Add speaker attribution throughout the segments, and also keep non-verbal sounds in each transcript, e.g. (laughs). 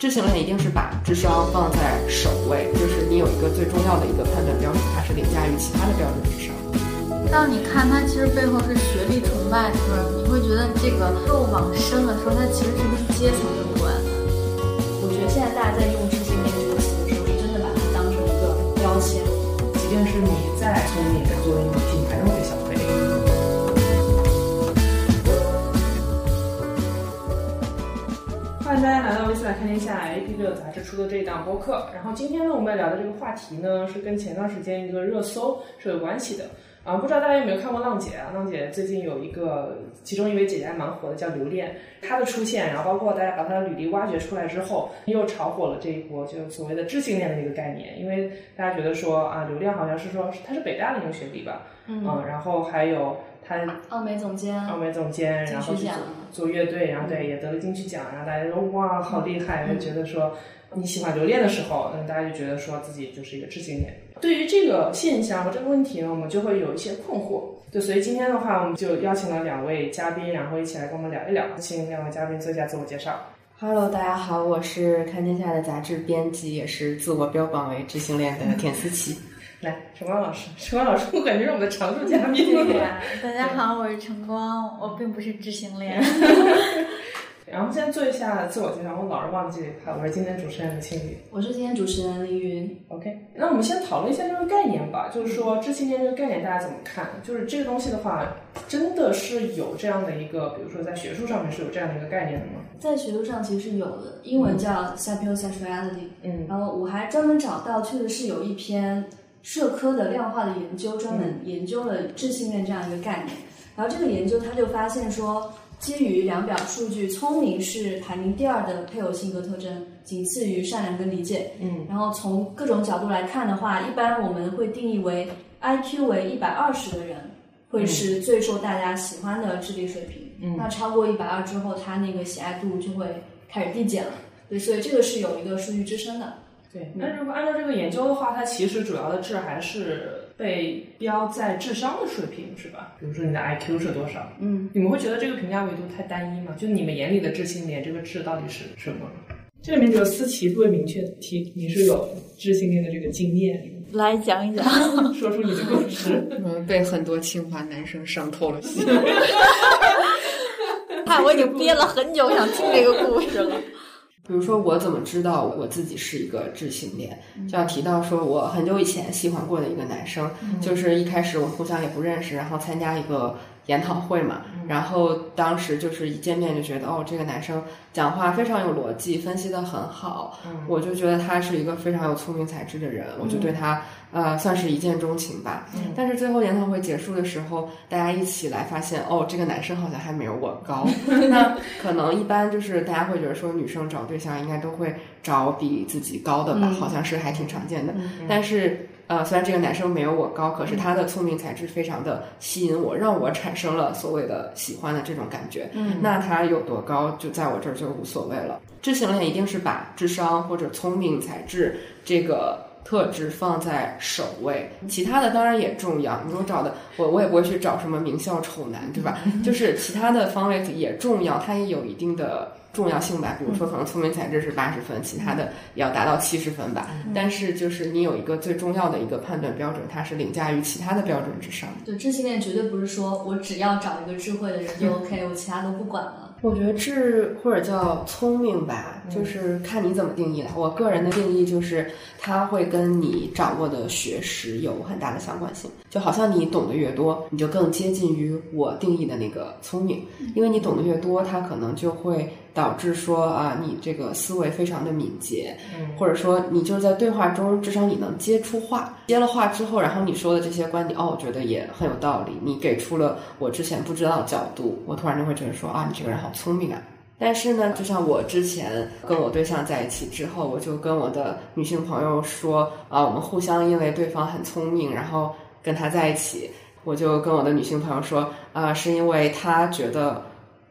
Speaker 1: 智性恋一定是把智商放在首位，就是你有一个最重要的一个判断标准，它是凌驾于其他的标准之上。
Speaker 2: 当你看它其实背后是学历崇拜的时候，你会觉得这个又往深了说，它其实是跟阶层有关的。
Speaker 3: 我觉得现在大家在用知性恋这个词的时候，是真的把它当成一个标签，
Speaker 4: 即便是你再聪明，作为女性还是迎大家来到《维斯来看天下》AP 六杂志出的这一档播客。然后今天呢，我们要聊的这个话题呢，是跟前段时间一个热搜是有关系的。啊，不知道大家有没有看过《浪姐》啊？《浪姐》最近有一个，其中一位姐姐还蛮火的，叫刘恋。她的出现，然后包括大家把她的履历挖掘出来之后，又炒火了这一波，就所谓的知性恋的一个概念。因为大家觉得说啊，刘恋好像是说她是北大的一个学历吧，嗯，然后还有她
Speaker 3: 奥美总监，
Speaker 4: 奥美总监，然后去做做乐队，然后对也得了金曲奖，然后大家说哇好厉害，就觉得说你喜欢留恋的时候，那大家就觉得说自己就是一个知性恋。对于这个现象和这个问题呢，我们就会有一些困惑。就所以今天的话，我们就邀请了两位嘉宾，然后一起来跟我们聊一聊。请两位嘉宾做一下自我介绍。
Speaker 1: Hello，大家好，我是看天下的杂志编辑，也是自我标榜为知性恋的田思琪。
Speaker 4: 来，晨光老师，晨光老师，我感觉是我们的常驻嘉宾。
Speaker 2: 对呀，大家好，我是晨光，我并不是知性恋。
Speaker 4: 然后先做一下自我介绍，我老是忘记他，我是今天主持人的青宇。
Speaker 3: 我是今天主持人凌云。
Speaker 4: OK，那我们先讨论一下这个概念吧，就是说知青恋这个概念大家怎么看？就是这个东西的话，真的是有这样的一个，比如说在学术上面是有这样的一个概念的吗？
Speaker 3: 在学术上其实是有的，英文叫 sapiosexuality。
Speaker 4: 嗯，
Speaker 3: 然后我还专门找到，确实是有一篇社科的量化的研究，专门研究了智性恋这样一个概念。然后这个研究他就发现说。基于量表数据，聪明是排名第二的配偶性格特征，仅次于善良跟理解。
Speaker 4: 嗯，
Speaker 3: 然后从各种角度来看的话，一般我们会定义为 IQ 为一百二十的人，会是最受大家喜欢的智力水平。
Speaker 4: 嗯，
Speaker 3: 那超过一百二之后，他那个喜爱度就会开始递减了。对，所以这个是有一个数据支撑的。
Speaker 4: 对，那如果按照这个研究的话，它其实主要的智还是被标在智商的水平，是吧？比如说你的 IQ 是多少？
Speaker 3: 嗯，
Speaker 4: 你们会觉得这个评价维度太单一吗？就你们眼里的智性恋，这个智到底是什么？这里面只有思琪特别明确提，你是有智性恋的这个经验，
Speaker 2: 来讲一讲，(laughs)
Speaker 4: 说出你的故事。(laughs)
Speaker 1: 嗯，被很多清华男生伤透了心。(laughs)
Speaker 2: 看，我已经憋了很久想听这个故事了。
Speaker 1: 比如说，我怎么知道我自己是一个智性恋？就要提到说，我很久以前喜欢过的一个男生，就是一开始我们互相也不认识，然后参加一个研讨会嘛，然后当时就是一见面就觉得，哦，这个男生讲话非常有逻辑，分析的很好，我就觉得他是一个非常有聪明才智的人，我就对他呃算是一见钟情吧。但是最后研讨会结束的时候，大家一起来发现，哦，这个男生好像还没有我高。(laughs) 那可能一般就是大家会觉得说，女生找对象应该都会找比自己高的吧，好像是还挺常见的。但是呃，虽然这个男生没有我高，可是他的聪明才智非常的吸引我，让我产生了所谓的喜欢的这种感觉。
Speaker 3: 嗯，
Speaker 1: 那他有多高，就在我这儿就无所谓了。智性恋一定是把智商或者聪明才智这个特质放在首位，其他的当然也重要。你说找的我，我也不会去找什么名校丑男，对吧？(laughs) 就是其他的方位也重要，它也有一定的。重要性吧，比如说可能聪明才智是八十分，其他的也要达到七十分吧。但是就是你有一个最重要的一个判断标准，它是凌驾于其他的标准之上。
Speaker 3: 对，智性恋绝对不是说我只要找一个智慧的人就 OK，我其他都不管了。
Speaker 1: 我觉得智或者叫聪明吧，就是看你怎么定义了。我个人的定义就是，它会跟你掌握的学识有很大的相关性。就好像你懂得越多，你就更接近于我定义的那个聪明，因为你懂得越多，它可能就会导致说啊，你这个思维非常的敏捷，或者说你就是在对话中，至少你能接出话，接了话之后，然后你说的这些观点，哦，我觉得也很有道理，你给出了我之前不知道的角度，我突然就会觉得说啊，你这个人好聪明啊。但是呢，就像我之前跟我对象在一起之后，我就跟我的女性朋友说啊，我们互相因为对方很聪明，然后跟他在一起。我就跟我的女性朋友说啊，是因为他觉得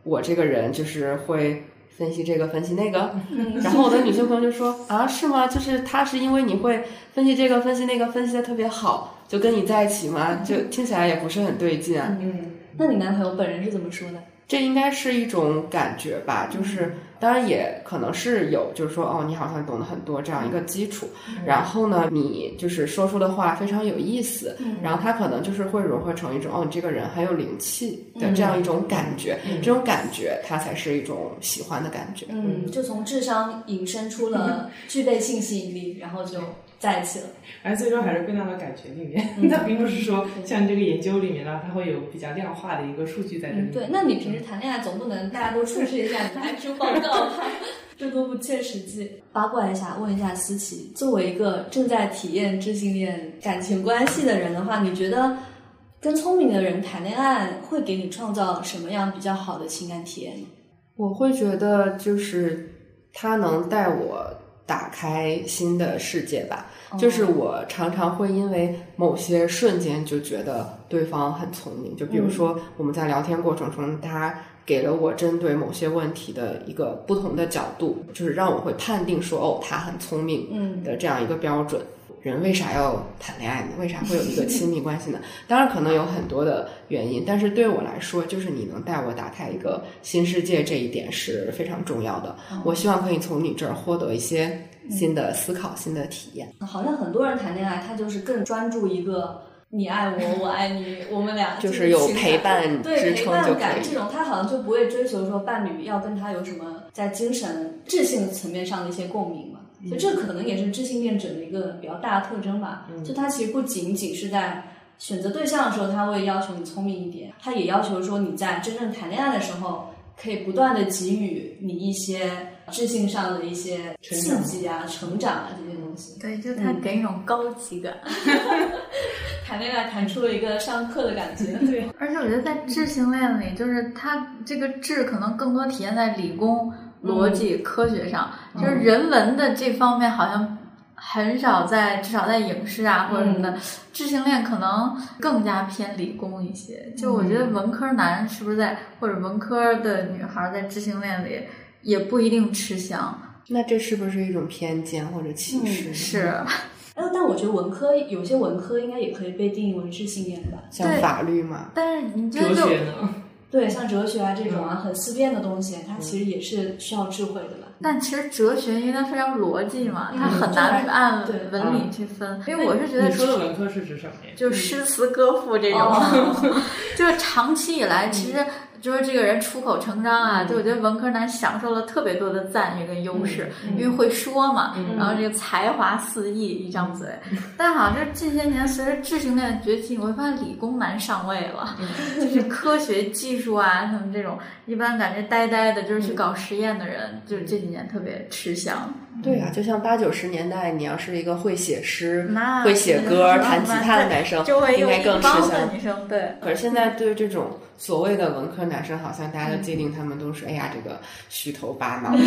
Speaker 1: 我这个人就是会分析这个分析那个，(laughs) 然后我的女性朋友就说啊，是吗？就是他是因为你会分析这个分析那个分析的特别好，就跟你在一起吗？就听起来也不是很对劲啊。
Speaker 3: 嗯，那你男朋友本人是怎么说的？
Speaker 1: 这应该是一种感觉吧，就是当然也可能是有，就是说哦，你好像懂得很多这样一个基础。然后呢，你就是说出的话非常有意思，然后他可能就是会融合成一种哦，你这个人很有灵气的这样一种感觉。这种感觉，它才是一种喜欢的感觉。
Speaker 3: 嗯，就从智商引申出了具备性吸引力，然后就在一起了。
Speaker 4: 而最终还是归纳到感觉里面，(laughs) 它并不是说像这个研究里面呢，它会有比较量化的一个数据在这里。
Speaker 3: 对，那你平时谈恋爱总不能大家都出示一下你的出报告吧？(laughs) 这都不切实际。八卦一下，问一下思琪，作为一个正在体验知性恋感情关系的人的话，你觉得跟聪明的人谈恋爱会给你创造什么样比较好的情感体验呢？
Speaker 1: 我会觉得就是他能带我打开新的世界吧。就是我常常会因为某些瞬间就觉得对方很聪明，就比如说我们在聊天过程中，他给了我针对某些问题的一个不同的角度，就是让我会判定说哦，他很聪明
Speaker 3: 嗯
Speaker 1: 的这样一个标准。人为啥要谈恋爱呢？为啥会有一个亲密关系呢？当然可能有很多的原因，但是对我来说，就是你能带我打开一个新世界这一点是非常重要的。我希望可以从你这儿获得一些新的思考、新的体验。
Speaker 3: 好像很多人谈恋爱，他就是更专注一个你爱我，我爱你，我们俩
Speaker 1: 就是有陪伴
Speaker 3: 对陪伴感这种，他好像就不会追求说伴侣要跟他有什么在精神智性层面上的一些共鸣嘛。所以这可能也是智性恋者的一个比较大的特征吧。就他其实不仅仅是在选择对象的时候，他会要求你聪明一点，他也要求说你在真正谈恋爱的时候，可以不断的给予你一些智性上的一些刺激啊、成长啊这些东西。
Speaker 2: 对，就他给一种高级感。(laughs) (laughs)
Speaker 3: 谈恋爱谈出了一个上课的感觉。(laughs) 对，
Speaker 2: 而且我觉得在智性恋里，就是他这个智可能更多体现在理工、逻辑、科学上，就是人文的这方面好像很少在，至少在影视啊或者什么的，知性恋可能更加偏理工一些。就我觉得文科男是不是在，或者文科的女孩在知性恋里也不一定吃香。
Speaker 1: 那这是不是一种偏见或者歧视呢？
Speaker 2: 是，
Speaker 3: 呃，但我觉得文科有些文科应该也可以被定义为知性恋吧。
Speaker 1: 像法律嘛，
Speaker 2: 但是你觉得就
Speaker 4: 学呢？
Speaker 3: 对，像哲学啊这种啊很思辨的东西，它其实也是需要智慧的吧。
Speaker 2: 但其实哲学因为它非常逻辑嘛，
Speaker 3: 嗯
Speaker 2: 它很难去按
Speaker 3: 对
Speaker 2: 文理去分。因为我是觉得
Speaker 4: 你说的文科是指什么呀？
Speaker 2: 就诗词歌赋这种，
Speaker 3: 哦 (laughs)
Speaker 2: 就是长期以来，其实就是这个人出口成章啊，就我觉得文科男享受了特别多的赞誉跟优势，因为会说嘛，然后这个才华四溢，一张嘴。但好像就是近些年随着智性恋的崛起，你会发现理工男上位了，就是科学技术啊，他们这种一般感觉呆呆的，就是去搞实验的人，就是这几年特别吃香。
Speaker 1: 对啊，就像八九十年代，你要是一个会写诗、会写歌、弹吉他的男生，
Speaker 2: 就会
Speaker 1: 应该更吃香
Speaker 2: 的。女生，对。
Speaker 1: 可是现在对这种所谓的文科男生，好像大家都界定他们都是，哎呀，这个虚头巴脑的。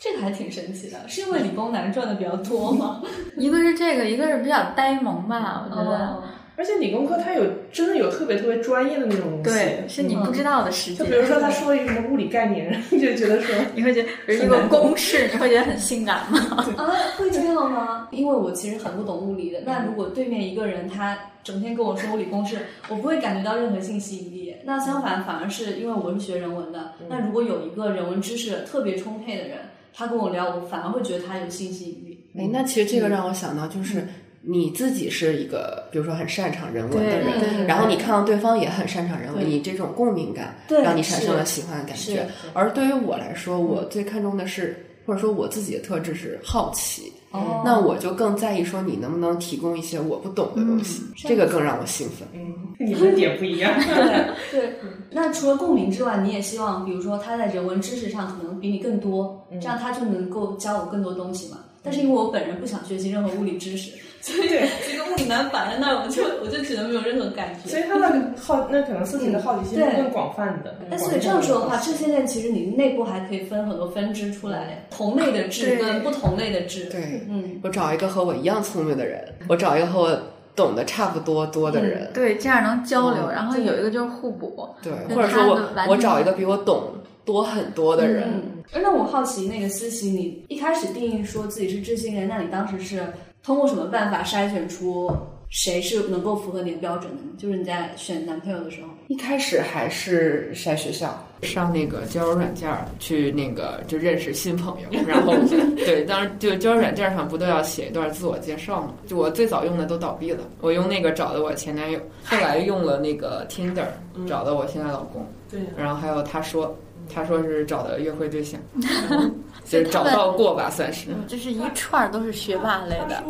Speaker 3: 这个还挺神奇的，是因为理工男赚的比较多吗？(laughs)
Speaker 2: 一个是这个，一个是比较呆萌吧，我觉得。
Speaker 3: 哦
Speaker 4: 而且理工科它有真的有特别特别专业的那种东西。
Speaker 2: 对，是你不知道的世界。
Speaker 4: 就比如说他说了一个什么物理概念，你 (laughs) 就觉得说 (laughs)
Speaker 2: 你会觉得，比如一个公式，(laughs) 你会觉得很性感吗？
Speaker 3: 啊，会这样吗？因为我其实很不懂物理的。那如果对面一个人他整天跟我说物理公式，我不会感觉到任何性吸引力。那相反，反而是因为我是学人文的，那如果有一个人文知识特别充沛的人，他跟我聊，我反而会觉得他有性吸引力。
Speaker 1: 哎，那其实这个让我想到，就是你自己是一个，比如说很擅长人文的人，然后你看到对方也很擅长人文，你这种共鸣感
Speaker 3: 对
Speaker 1: 让你产生了喜欢的感觉。而对于我来说，我最看重的是，或者说我自己的特质是好奇。
Speaker 3: 哦
Speaker 1: 那我就更在意说你能不能提供一些我不懂的东西，这个更让我兴奋。
Speaker 4: 嗯，你们点不一样。(laughs)
Speaker 3: 对对，(laughs) 那除了共鸣之外，你也希望，比如说他在人文知识上可能比你更多，这样他就能够教我更多东西嘛。但是因为我本人不想学习任何物理知识，所以这个物理男摆在那儿，我就我就只能没有任何感觉。
Speaker 4: 所以他那个好，那可能自己的好奇心是更广泛的。
Speaker 3: 那，所以这样说的话，这些恋其实你内部还可以分很多分支出来，同类的智跟不同类的智。
Speaker 1: 对，
Speaker 3: 嗯，
Speaker 1: 我找一个和我一样聪明的人，我找一个和我懂得差不多多的人，
Speaker 2: 对，这样能交流，
Speaker 1: 嗯
Speaker 2: 然后有一个就是互补。
Speaker 1: 对，或者说我我找一个比我懂多很多的人，
Speaker 3: 嗯，哎那我好奇，那个思琪，你一开始定义说自己是智性恋，那你当时是通过什么办法筛选出谁是能够符合你的标准的呢？就是你在选男朋友的时候，
Speaker 1: 一开始还是筛学校，上那个交友软件儿去那个就认识新朋友，然后 (laughs) 对，当然就交友软件上不都要写一段自我介绍吗？就我最早用的都倒闭了，我用那个找的我前男友，后来用了那个 Tinder 找的我现在老公，
Speaker 4: 对，
Speaker 1: 然后还有他说他说是找的约会对象，(laughs) 就是找到过吧算是。
Speaker 2: 就是一串儿都是学霸类的。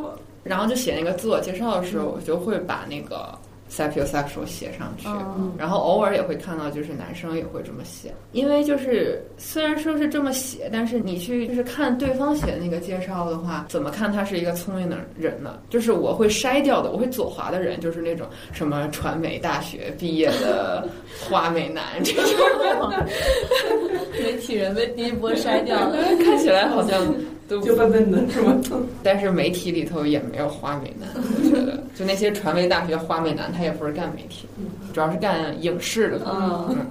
Speaker 1: 然后就写那个自我介绍的时候，我就会把那个 sapiosexual 写上去，然后偶尔也会看到，就是男生也会这么写。因为就是虽然说是这么写，但是你去 (laughs) 就是看对方写的那个介绍的话，怎么看他是一个聪明的人呢？就是我会筛掉的，我会左滑的人，就是那种什么传媒大学毕业的花美男这种，(laughs)
Speaker 2: 媒体人被第一波筛掉了。(laughs)
Speaker 1: 看起来好像。
Speaker 4: 就笨笨的是吗？
Speaker 1: 但是媒体里头也没有花美男，我觉得就那些传媒大学花美男，他也不是干媒体，主要是干影视的。嗯，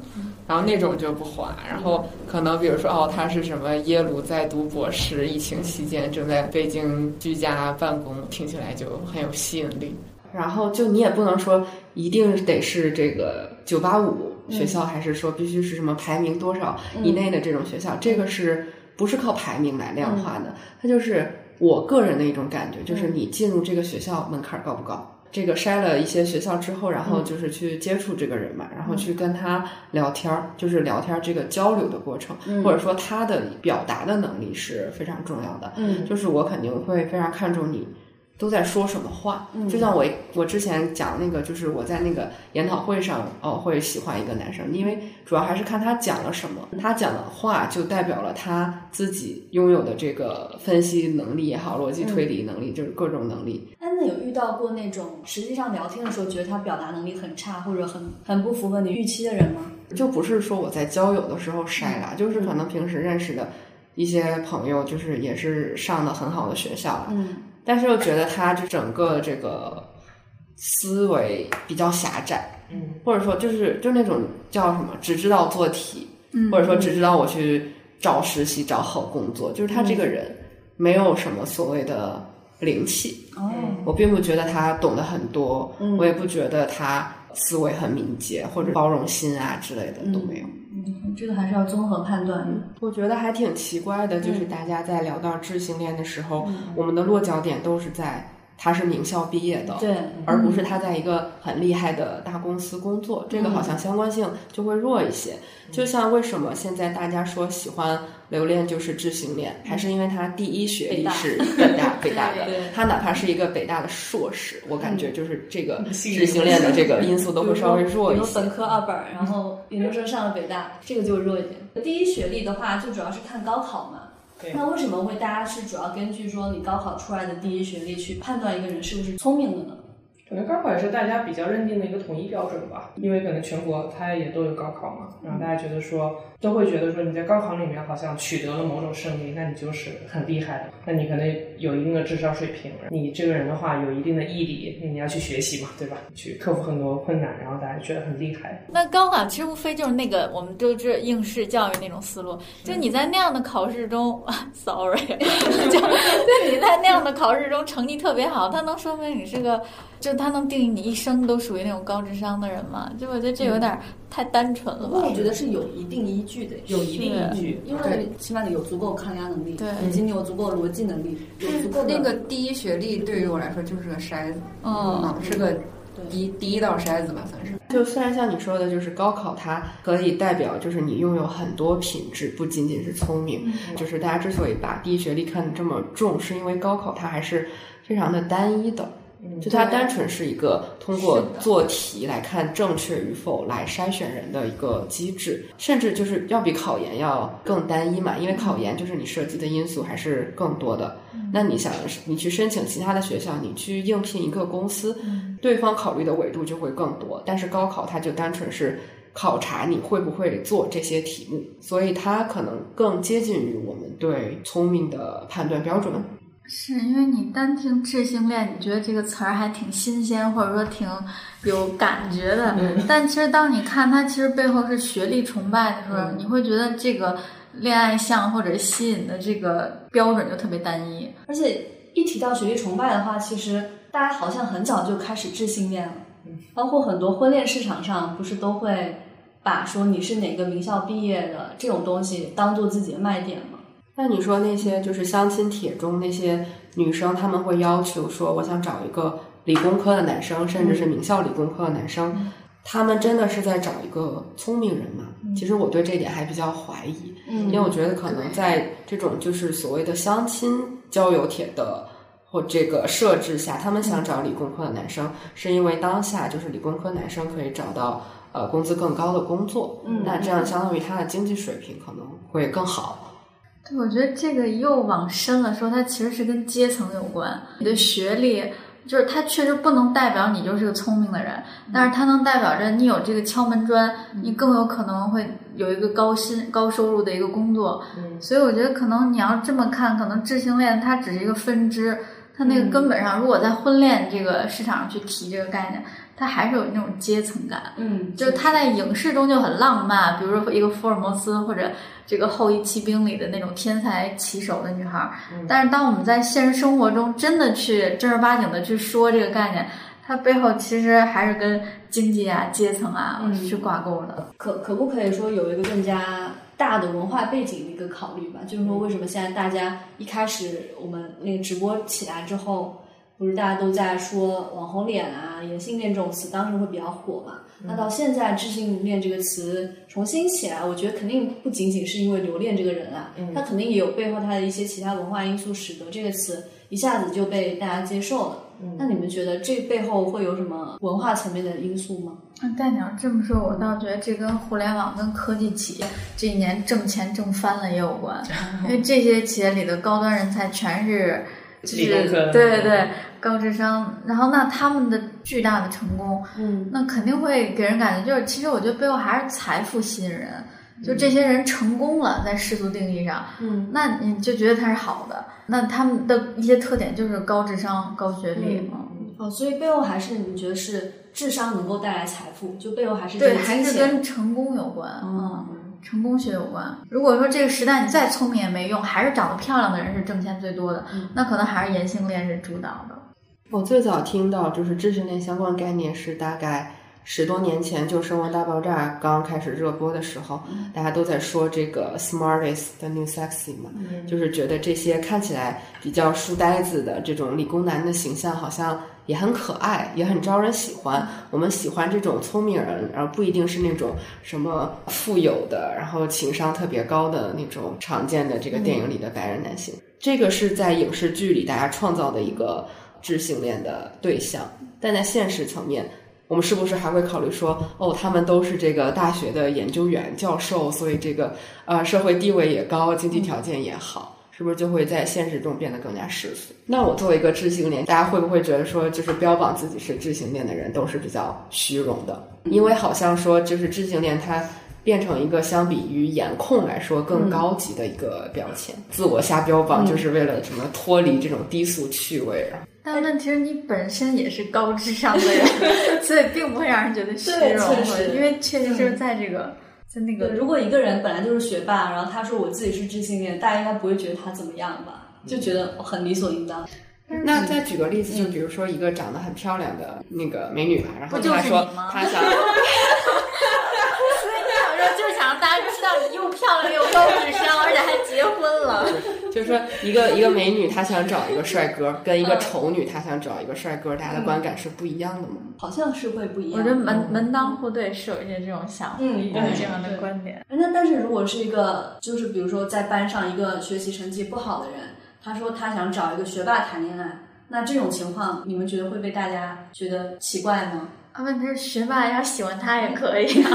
Speaker 1: 然后那种就不花，然后可能比如说哦，他是什么耶鲁在读博士，疫情期间正在北京居家办公，听起来就很有吸引力。然后就你也不能说一定得是这个九八五学校，还是说必须是什么排名多少以内的这种学校，这个是。不是靠排名来量化的，它就是我个人的一种感觉，就是你进入这个学校门槛高不高？这个筛了一些学校之后，然后就是去接触这个人嘛，然后去跟他聊天儿，就是聊天这个交流的过程，或者说他的表达的能力是非常重要的。
Speaker 3: 嗯，
Speaker 1: 就是我肯定会非常看重你。都在说什么话？就像我我之前讲那个，就是我在那个研讨会上，哦，会喜欢一个男生，因为主要还是看他讲了什么，他讲的话就代表了他自己拥有的这个分析能力也好，逻辑推理能力，就是各种能力。
Speaker 3: 哎，那有遇到过那种实际上聊天的时候觉得他表达能力很差，或者很很不符合你预期的人吗？
Speaker 1: 就不是说我在交友的时候筛了，就是可能平时认识的一些朋友，就是也是上的很好的学校了。
Speaker 3: 嗯。
Speaker 1: 但是又觉得他就整个这个思维比较狭窄，
Speaker 4: 嗯，
Speaker 1: 或者说就是就那种叫什么，只知道做题，
Speaker 2: 嗯，
Speaker 1: 或者说只知道我去找实习找好工作，就是他这个人没有什么所谓的灵气。
Speaker 3: 哦，
Speaker 1: 我并不觉得他懂得很多，
Speaker 3: 嗯，
Speaker 1: 我也不觉得他思维很敏捷或者包容心啊之类的都没有。
Speaker 3: 嗯，这个还是要综合判断的。
Speaker 1: 我觉得还挺奇怪的，就是大家在聊到智性恋的时候，
Speaker 3: 嗯
Speaker 1: 我们的落脚点都是在他是名校毕业的，
Speaker 3: 对，
Speaker 1: 而不是他在一个很厉害的大公司工作，这个好像相关性就会弱一些。就像为什么现在大家说喜欢留恋就是智性恋，还是因为他第一学历是北大北大的，他哪怕是一个北大的硕士，我感觉就是这个智性恋的这个因素都会稍微弱一些。
Speaker 3: 本科二本，然后研究生上了北大，这个就弱一点。第一学历的话，就主要是看高考嘛。那为什么会大家是主要根据说你高考出来的第一学历去判断一个人是不是聪明的呢？
Speaker 4: 可能高考也是大家比较认定的一个统一标准吧，因为可能全国它也都有高考嘛，然后大家觉得说都会觉得说你在高考里面好像取得了某种胜利，那你就是很厉害的，那你可能有一定的智商水平，你这个人的话有一定的毅力，你要去学习嘛，对吧？去克服很多困难，然后大家觉得很厉害。
Speaker 2: 那高考其实无非就是那个我们都知应试教育那种思路，就你在那样的考试中，(laughs) sorry，(laughs) 就就你在那样的考试中成绩特别好，它能说明你是个。就他能定义你一生都属于那种高智商的人吗？就我觉得这有点太单纯了吧。
Speaker 3: 我觉得是有一定依据的，有一定依据，因为起码你有足够抗压能力，
Speaker 2: 对，
Speaker 3: 以及你有足够逻辑能力，有足够
Speaker 1: 那个第一学历对于我来说就是个筛子，
Speaker 2: 嗯，
Speaker 1: 是个第第一道筛子吧，算是。就虽然像你说的，就是高考它可以代表就是你拥有很多品质，不仅仅是聪明。就是大家之所以把第一学历看得这么重，是因为高考它还是非常的单一的。就它单纯是一个通过做题来看正确与否来筛选人的一个机制，甚至就是要比考研要更单一嘛，因为考研就是你涉及的因素还是更多的。那你想，你去申请其他的学校，你去应聘一个公司，对方考虑的维度就会更多。但是高考它就单纯是考察你会不会做这些题目，所以它可能更接近于我们对聪明的判断标准。
Speaker 2: 是因为你单听智性恋，你觉得这个词儿还挺新鲜，或者说挺有感觉的。但其实当你看它其实背后是学历崇拜的时候，你会觉得这个恋爱相或者吸引的这个标准就特别单一。
Speaker 3: 而且一提到学历崇拜的话，其实大家好像很早就开始智性恋了，包括很多婚恋市场上不是都会把说你是哪个名校毕业的这种东西当做自己的卖点吗？
Speaker 1: 那你说那些就是相亲帖中那些女生，她们会要求说，我想找一个理工科的男生，甚至是名校理工科的男生，他们真的是在找一个聪明人吗？其实我对这点还比较怀疑，因为我觉得可能在这种就是所谓的相亲交友帖的或这个设置下，他们想找理工科的男生，是因为当下就是理工科男生可以找到呃工资更高的工作，
Speaker 3: 嗯
Speaker 1: 那这样相当于他的经济水平可能会更好。
Speaker 2: 对，我觉得这个又往深了说，它其实是跟阶层有关。你的学历，就是它确实不能代表你就是个聪明的人，但是它能代表着你有这个敲门砖，你更有可能会有一个高薪、高收入的一个工作。所以我觉得可能你要这么看，可能智性恋它只是一个分支，它那个根本上，如果在婚恋这个市场上去提这个概念，它还是有那种阶层感。
Speaker 3: 嗯，
Speaker 2: 就是他在影视中就很浪漫，比如说一个福尔摩斯或者这个后裔骑兵里的那种天才棋手的女孩儿。但是当我们在现实生活中真的去正儿八经的去说这个概念，它背后其实还是跟经济啊、阶层啊
Speaker 3: 嗯
Speaker 2: 去挂钩的。
Speaker 3: 可可不可以说有一个更加大的文化背景的一个考虑吧？就是说，为什么现在大家一开始我们那个直播起来之后，不是大家都在说网红脸啊、颜性恋这种词，当时会比较火嘛？那到现在智性恋这个词重新起来，我觉得肯定不仅仅是因为留恋这个人啊，他肯定也有背后他的一些其他文化因素，使得这个词一下子就被大家接受了。那你们觉得这背后会有什么文化层面的因素吗？
Speaker 2: 那但你要这么说，我倒觉得这跟互联网跟科技企业这一年挣钱挣翻了也有关，(laughs) 因为这些企业里的高端人才全是就是对对对高智商，然后那他们的巨大的成功，
Speaker 3: 嗯
Speaker 2: 那肯定会给人感觉就是，其实我觉得背后还是财富吸引人。就这些人成功了，在世俗定义上，
Speaker 3: 嗯
Speaker 2: 那你就觉得他是好的。那他们的一些特点就是高智商、高学历，
Speaker 3: 嗯哦，所以背后还是你觉得是智商能够带来财富，就背后还是
Speaker 2: 对，还是。跟成功有关，
Speaker 3: 嗯
Speaker 2: 嗯，成功学有关。如果说这个时代你再聪明也没用，还是长得漂亮的人是挣钱最多的，那可能还是颜性恋是主导的。
Speaker 1: 我最早听到就是知识链相关概念是大概十多年前，就《生活大爆炸》刚开始热播的时候，大家都在说这个 “smart is the new sexy” 嘛，就是觉得这些看起来比较书呆子的这种理工男的形象，好像也很可爱，也很招人喜欢。我们喜欢这种聪明人，然后不一定是那种什么富有的，然后情商特别高的那种常见的这个电影里的白人男性。这个是在影视剧里大家创造的一个智性恋的对象，但在现实层面。我们是不是还会考虑说，哦，他们都是这个大学的研究员、教授，所以这个呃社会地位也高，经济条件也好，是不是就会在现实中变得更加世俗？那我作为一个智性恋，大家会不会觉得说，就是标榜自己是智性恋的人都是比较虚荣的？因为好像说，就是智性恋它变成一个相比于颜控来说更高级的一个标签，自我瞎标榜就是为了什么脱离这种低俗趣味啊。
Speaker 2: 但问题是你本身也是高智商的人，(laughs) 所以并不会让人觉得虚荣
Speaker 3: 确实，
Speaker 2: 因为确实是在这个在那，个
Speaker 3: 如果一个人本来就是学霸，然后他说我自己是自性恋，大家应该不会觉得他怎么样吧？就觉得很理所应当。
Speaker 1: 那再举个例子，就比如说一个长得很漂亮的那个美女吧，然后她说她想，(laughs)
Speaker 2: 想让大家知道你又漂亮又高智商，而且还结婚了。(laughs)
Speaker 1: 就是说一个一个美女她想找一个帅哥，跟一个丑女她想找一个帅哥，大家的观感是不一样的吗？
Speaker 3: 好像是会不一样。
Speaker 2: 我觉得门门当户对是有一些这种想法，
Speaker 3: 嗯
Speaker 2: 有这样的观点。
Speaker 3: 那但是如果是一个，就是比如说在班上一个学习成绩不好的人，他说他想找一个学霸谈恋爱，那这种情况你们觉得会被大家觉得奇怪吗？
Speaker 2: 啊，问题是学霸要喜欢他也可以啊，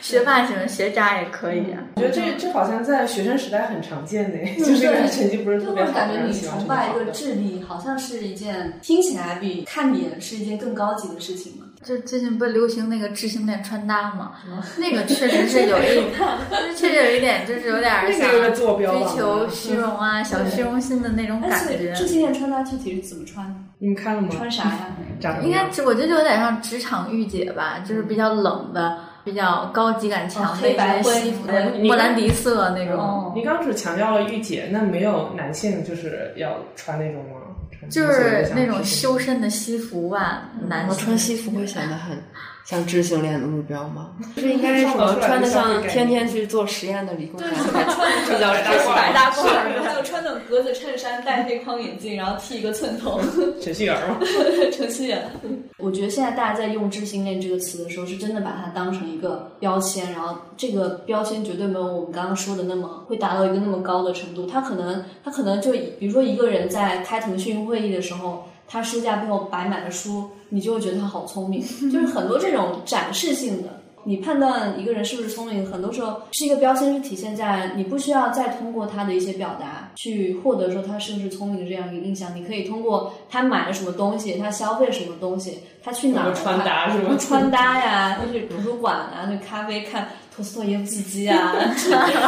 Speaker 2: 学霸喜欢学渣也可以啊。
Speaker 4: 我觉得这这好像在学生时代很常见的，就是人成绩不是特别好，
Speaker 3: 感觉你崇拜一个。智力，好像是一件听起来比看脸是一件更高级的事情嘛。
Speaker 2: 就最近不流行那个智性恋穿搭吗，那个确实是有一，(laughs) 确实有一点，就是有点像追求虚荣啊、小虚荣心的那种
Speaker 3: 但是
Speaker 2: 感觉。
Speaker 3: 智性恋穿搭具体是怎么穿？
Speaker 4: 你们看了吗？
Speaker 3: 穿啥呀？(laughs)
Speaker 2: 应该，我觉得就有点像职场御姐吧，就是比较冷的，比较高级感强
Speaker 3: 黑白
Speaker 2: 一些
Speaker 3: 灰
Speaker 2: 西服，
Speaker 3: 嗯
Speaker 2: 对莫兰迪色那种。
Speaker 3: 哦
Speaker 4: 你刚刚只强调了御姐，那没有男性就是要穿那种吗？穿
Speaker 2: 就是那种修身的西服袜，男性
Speaker 1: 我穿西服会显得很像知性恋的目标吗？(laughs) 不是应该是什么穿的像天天去做实验的理工男才比较知性
Speaker 3: 白大褂儿，还有穿那种格子衬衫、戴黑框眼镜，然后剃一个寸头，(laughs)
Speaker 4: 程序员吗？(laughs)
Speaker 3: 程序员。我觉得现在大家在用“知性恋”这个词的时候，是真的把它当成一个标签，然后这个标签绝对没有我们刚刚说的那么会达到一个那么高的程度。他可能，他可能就比如说一个人在开腾讯会议的时候。他书架背后摆满了书，你就会觉得他好聪明，就是很多这种展示性的。你判断一个人是不是聪明，很多时候是一个标签，是体现在你不需要再通过他的一些表达去获得说他是不是聪明的这样一个印象，你可以通过他买了什么东西，他消费什么东西，他去哪儿
Speaker 4: 穿搭是吗？
Speaker 3: 穿搭呀，(laughs) 他去图书馆啊，去咖啡看托斯托耶夫斯基啊，(laughs) (laughs)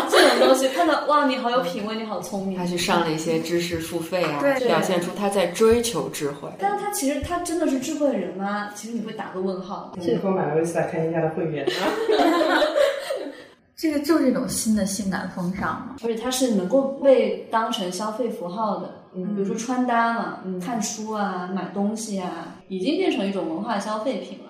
Speaker 3: 这种东西看到哇，你好有品味，你好聪明
Speaker 1: 他。去上了一些知识付费啊，
Speaker 2: 对
Speaker 1: 表现出他在追求智慧。
Speaker 3: 但是他其实他真的是智慧的人吗？其实你会打个问号。
Speaker 4: 你说买了维斯莱看一下的会员啊？(laughs)
Speaker 2: 这个就是一种新的性感风尚嘛。
Speaker 3: 而且它是能够被当成消费符号的，
Speaker 4: 嗯
Speaker 3: 比如说穿搭嘛，看书啊，买东西啊，已经变成一种文化消费品了。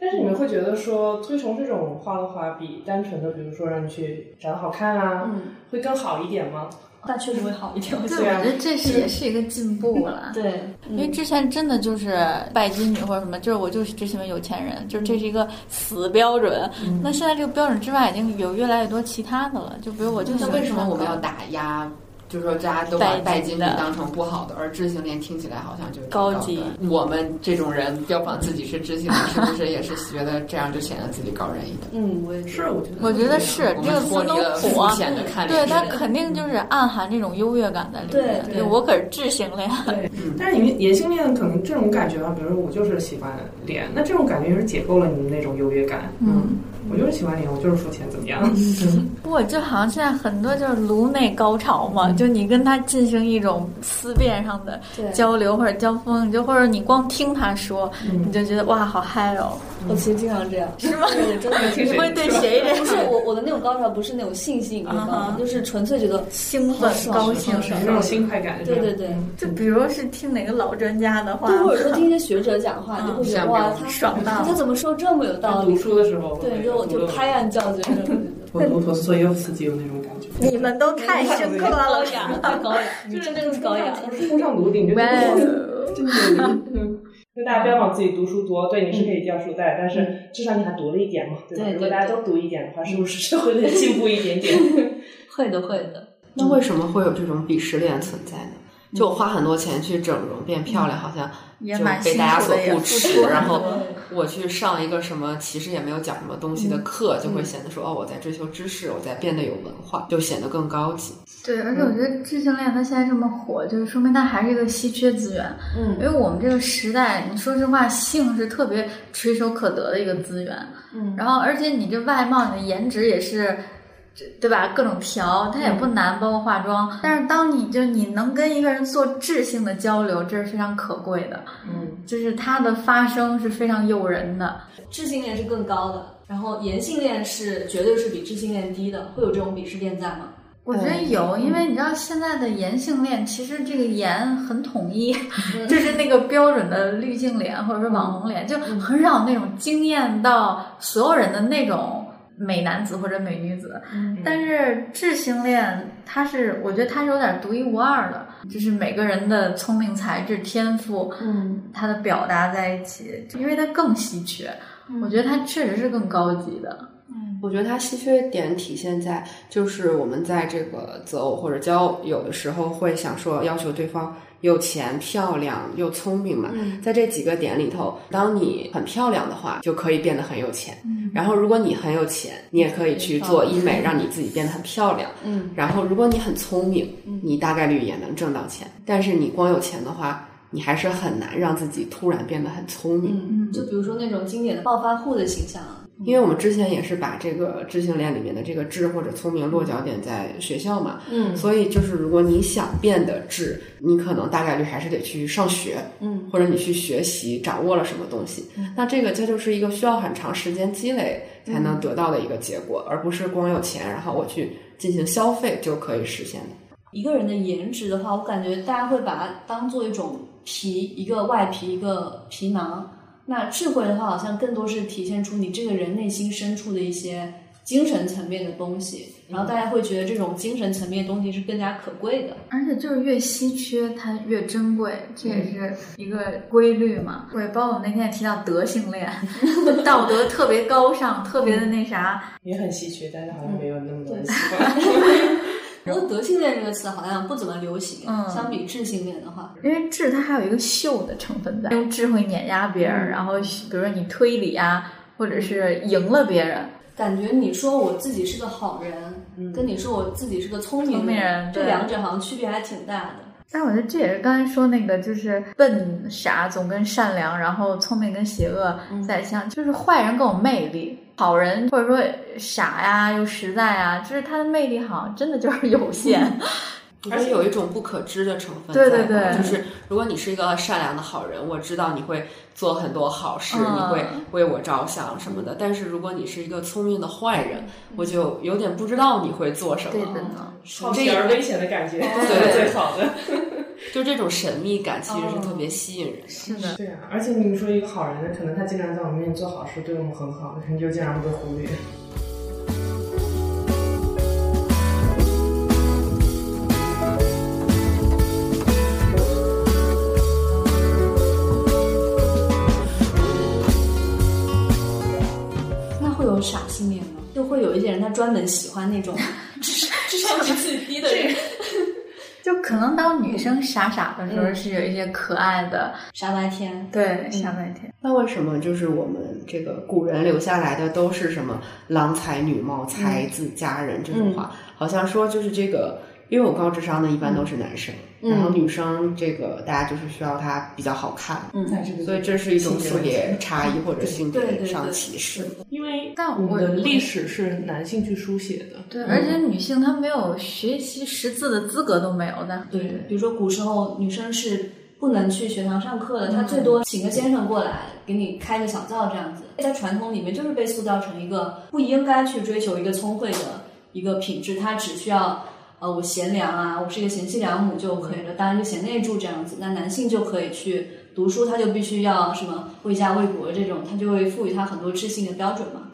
Speaker 4: 但是你们会觉得说推崇这种文化的话，比单纯的比如说让你去长得好看啊，
Speaker 3: 嗯，
Speaker 4: 会更好一点吗？
Speaker 3: 那确实会好一点。我觉
Speaker 2: 对，
Speaker 3: 得
Speaker 2: 我觉得这是也是一个进步了。(laughs)
Speaker 3: 对，
Speaker 2: 因为之前真的就是拜金女或者什么，就是我就是只喜欢有钱人，就是这是一个死标准。那现在这个标准之外，已经有越来越多其他的了。就比如我就喜
Speaker 1: 那为什么我们要打压？就是说，大家都把
Speaker 2: 拜
Speaker 1: 拜金女当成不好的，而知性恋听起来好像就是
Speaker 2: 高级
Speaker 1: 我们这种人标榜自己是知性恋，是不是也是觉得这样就显得自己高人一等？
Speaker 3: 嗯，我也
Speaker 4: 是，我觉得
Speaker 2: 我觉得是这个词能
Speaker 1: 们脱离了
Speaker 2: 火
Speaker 1: 肤，浅的看
Speaker 2: 对
Speaker 1: 脸
Speaker 2: 它肯定就是暗含这种优越感在里面。
Speaker 3: 对对
Speaker 2: 我可是智性恋。
Speaker 4: 对，但是你们颜性恋可能这种感觉啊，比如说我就是喜欢脸，那这种感觉就是解构了你们那种优越感。
Speaker 2: 嗯，
Speaker 4: 我就是喜欢脸，我就是肤浅，怎么样？(laughs)
Speaker 2: 不过就好像现在很多就是颅内高潮嘛，就你跟他进行一种思辨上的交流或者交锋，你就或者你光听他说，你就觉得哇好嗨哦，
Speaker 3: 我其实经常这样，(laughs)
Speaker 2: 是吗？
Speaker 3: 对，真的 (laughs)
Speaker 2: 你会对谁这
Speaker 3: 不是我我的那种高潮不是那种性吸引力高潮，
Speaker 2: 啊
Speaker 3: 就是纯粹觉得
Speaker 2: 兴奋高兴
Speaker 3: 好爽
Speaker 4: 那种新快感，
Speaker 3: 对对对。
Speaker 2: 就比如是听哪个老专家的话，，
Speaker 3: 或者说听一些学者讲话，
Speaker 2: 嗯
Speaker 3: 你就会觉得哇，他
Speaker 2: 爽到
Speaker 3: 他怎么说这么有道理
Speaker 4: 读？书的时候，
Speaker 3: 对，就就拍案叫绝 (laughs) 那种。
Speaker 4: 我读陀思妥耶夫斯基有那种感觉。
Speaker 2: 你们都太深刻了
Speaker 3: 高。雅，太高雅，你真的是高雅。
Speaker 4: 冲上颅顶，就
Speaker 2: 哇
Speaker 4: 是
Speaker 2: 哦
Speaker 4: 真的嗯。就大家标榜自己读书多，对你是可以掉书袋，但是至少你还读了一点嘛，对吧？
Speaker 3: 对对
Speaker 4: 如果大家都读一点的话，是不是社会得 (laughs) 进步一点点？
Speaker 3: 会的，会的。
Speaker 1: 那为什么会有这种鄙视链存在呢？就我花很多钱去整容变漂亮，好像就被大家所不耻然后我去上一个什么其实也没有讲什么东西的课，就会显得说哦，我在追求知识，我在变得有文化，就显得更高级。
Speaker 2: 对，而且我觉得智性恋它现在这么火，就是说明它还是一个稀缺资源。
Speaker 3: 嗯。
Speaker 2: 因为我们这个时代，你说实话，性是特别垂手可得的一个资源。
Speaker 3: 嗯。
Speaker 2: 然后，而且你这外貌、你的颜值也是，这对吧？各种调，它也不难，包括化妆。但是，当你就你能跟一个人做智性的交流，这是非常可贵的。
Speaker 4: 嗯，
Speaker 2: 就是它的发声是非常诱人的。
Speaker 3: 智性恋是更高的，然后颜性恋是绝对是比智性恋低的，会有这种鄙视链在吗？
Speaker 2: 我觉得有，因为你知道现在的颜性恋，其实这个颜很统一，
Speaker 3: 嗯 (laughs)
Speaker 2: 就是那个标准的滤镜脸或者说网红脸，就很少那种惊艳到所有人的那种美男子或者美女子。
Speaker 3: 嗯
Speaker 2: 但是智性恋，它是我觉得它是有点独一无二的，就是每个人的聪明才智、天赋，
Speaker 3: 嗯，
Speaker 2: 它的表达在一起，因为它更稀缺。我觉得它确实是更高级的。
Speaker 1: 我觉得它稀缺点体现在，就是我们在这个择偶或者交友的时候，会想说要求对方有钱、漂亮又聪明嘛。在这几个点里头，当你很漂亮的话，就可以变得很有钱。然后，如果你很有钱，你也可以去做医美，让你自己变得很漂亮。
Speaker 3: 嗯，
Speaker 1: 然后，如果你很聪明，你大概率也能挣到钱。但是你光有钱的话，你还是很难让自己突然变得很聪明。
Speaker 3: 嗯，就比如说那种经典的暴发户的形象，
Speaker 1: 因为我们之前也是把这个智性恋里面的这个智或者聪明落脚点在学校嘛，
Speaker 3: 嗯
Speaker 1: 所以就是如果你想变得智，你可能大概率还是得去上学，
Speaker 3: 嗯，
Speaker 1: 或者你去学习，掌握了什么东西，那这个它就是一个需要很长时间积累才能得到的一个结果，而不是光有钱，然后我去进行消费就可以实现的。
Speaker 3: 一个人的颜值的话，我感觉大家会把它当做一种皮，一个外皮，一个皮囊。那智慧的话，好像更多是体现出你这个人内心深处的一些精神层面的东西，然后大家会觉得这种精神层面的东西是更加可贵的。
Speaker 2: 而且就是越稀缺，它越珍贵，这也是一个规律嘛。对，包括我们那天也提到德性恋，(laughs) 道德特别高尚，特别的那啥。
Speaker 4: 也很稀缺，但是好像没有那么多人喜欢。
Speaker 3: 不过德性恋这个词好像不怎么流行，
Speaker 2: 嗯
Speaker 3: 相比智性恋的话，
Speaker 2: 因为智它还有一个秀的成分在，用智慧碾压别人，然后比如说你推理啊，或者是赢了别人，
Speaker 3: 感觉你说我自己是个好人，跟你说我自己是个聪明
Speaker 2: 聪明人
Speaker 3: 这两者好像区别还挺大的。
Speaker 2: 但我觉得这也是刚才说那个，就是笨傻总跟善良，然后聪明跟邪恶在相，就是坏人更有魅力，好人或者说傻呀又实在啊，就是他的魅力好像真的就是有限。(laughs)
Speaker 1: 而且有一种不可知的成分
Speaker 2: 对
Speaker 1: 在
Speaker 2: 对对
Speaker 1: 就是如果你是一个善良的好人，我知道你会做很多好事，
Speaker 2: 嗯
Speaker 1: 你会为我着想什么的。但是如果你是一个聪明的坏人，我就有点不知道你会做什么。
Speaker 2: 对的呢，
Speaker 4: 好奇而危险的感觉，
Speaker 1: 对
Speaker 4: 是最好的。
Speaker 1: 就这种神秘感其实是特别吸引人的。
Speaker 2: 是的，
Speaker 4: 对啊，而且你说一个好人呢，可能他经常在我们面前做好事，对我们很好，你就经常会被忽略。
Speaker 3: 那会有傻性恋吗？就会有一些人他专门喜欢那种 (laughs) 智商智商比自己低的人，
Speaker 2: 就可能当女生傻傻的时候，是有一些可爱的，
Speaker 3: 傻白甜。
Speaker 2: 对傻白甜。
Speaker 1: 那为什么就是我们这个古人留下来的都是什么郎才女貌、才子佳人这种话？好像说就是这个拥有高智商的一般都是男生，然后女生这个大家就是需要她比较好看，
Speaker 3: 嗯。
Speaker 4: 那这个
Speaker 1: 所以这是一种性别差异或者性别上歧视。
Speaker 4: 因为
Speaker 2: 但我
Speaker 4: 我们的历史是男性去书写的，
Speaker 2: 对，而且女性她没有学习识字的资格都没有的。
Speaker 3: 对，比如说古时候女生是不能去学堂上课的，她最多请个先生过来给你开个小灶这样子。在传统里面，就是被塑造成一个不应该去追求一个聪慧的一个品质，她只需要呃我贤良啊，我是一个贤妻良母就可以了，当然就贤内助这样子。那男性就可以去读书，他就必须要什么为家为国这种，他就会赋予他很多知性的标准嘛。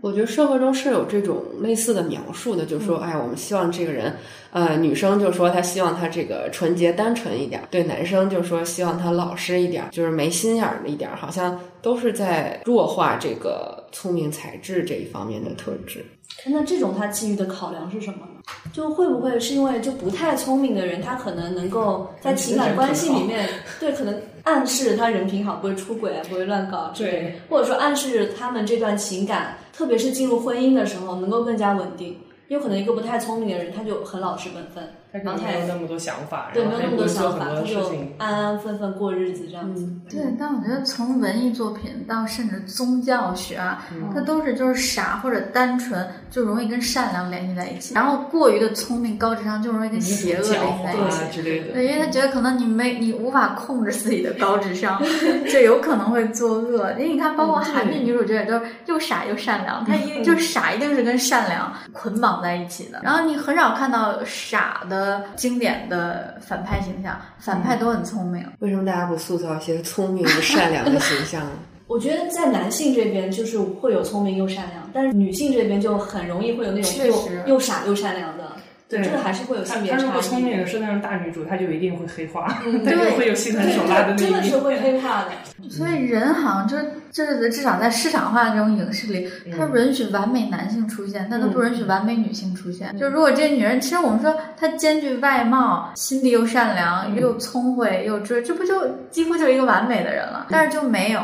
Speaker 1: 我觉得社会中是有这种类似的描述的，就是说，哎，我们希望这个人，呃，女生就说她希望他这个纯洁单纯一点，对男生就说希望他老实一点，就是没心眼儿的一点，好像都是在弱化这个聪明才智这一方面的特质。
Speaker 3: 那这种他基于的考量是什么呢？就会不会是因为就不太聪明的人，他可能能够在情感关系里面，对，可能暗示他人品好，不会出轨啊，不会乱搞之类的
Speaker 4: 对，
Speaker 3: 或者说暗示他们这段情感，特别是进入婚姻的时候，能够更加稳定。有可能一个不太聪明的人，他就很老实本分，
Speaker 4: 他可能
Speaker 3: 然后他也
Speaker 4: 没有那么多想法，
Speaker 3: 对，
Speaker 4: 然
Speaker 3: 没有那么多想法，他
Speaker 4: 很多事
Speaker 3: 就
Speaker 4: 情。
Speaker 3: 安安分分过日子这样子。
Speaker 2: 对，但我觉得从文艺作品到甚至宗教学啊，它都是就是傻或者单纯，就容易跟善良联系在一起，然后过于的聪明高智商就容易跟邪恶联系在一起
Speaker 4: 啊。之类的。
Speaker 2: 对，因为他觉得可能你没你无法控制自己的高智商，(laughs) 就有可能会作恶。因为你看，包括韩剧女主角也都是又傻又善良，她一 (laughs) 就是傻一定是跟善良捆绑在一起的。然后你很少看到傻的经典的反派形象，反派都很聪明。
Speaker 1: 为什么大家不塑造一些聪明又善良的形象呢？(laughs)
Speaker 3: 我觉得在男性这边就是会有聪明又善良，但是女性这边就很容易会有那种又又傻又善良的，
Speaker 4: 对
Speaker 3: 这个还是会有
Speaker 4: 他
Speaker 3: 性别差
Speaker 4: 他如果聪明的是那种大女主，她就一定会黑化，(laughs) 他
Speaker 2: 对
Speaker 4: 就会有心狠手辣的那
Speaker 3: 真的。是会黑化的。
Speaker 2: 所以人好像就是就是至少在市场化这种影视里，它允许完美男性出现，但它不允许完美女性出现。就如果这女人，其实我们说她兼具外貌、心地又善良、又聪慧又追，这不就几乎就是一个完美的人了？但是就没有。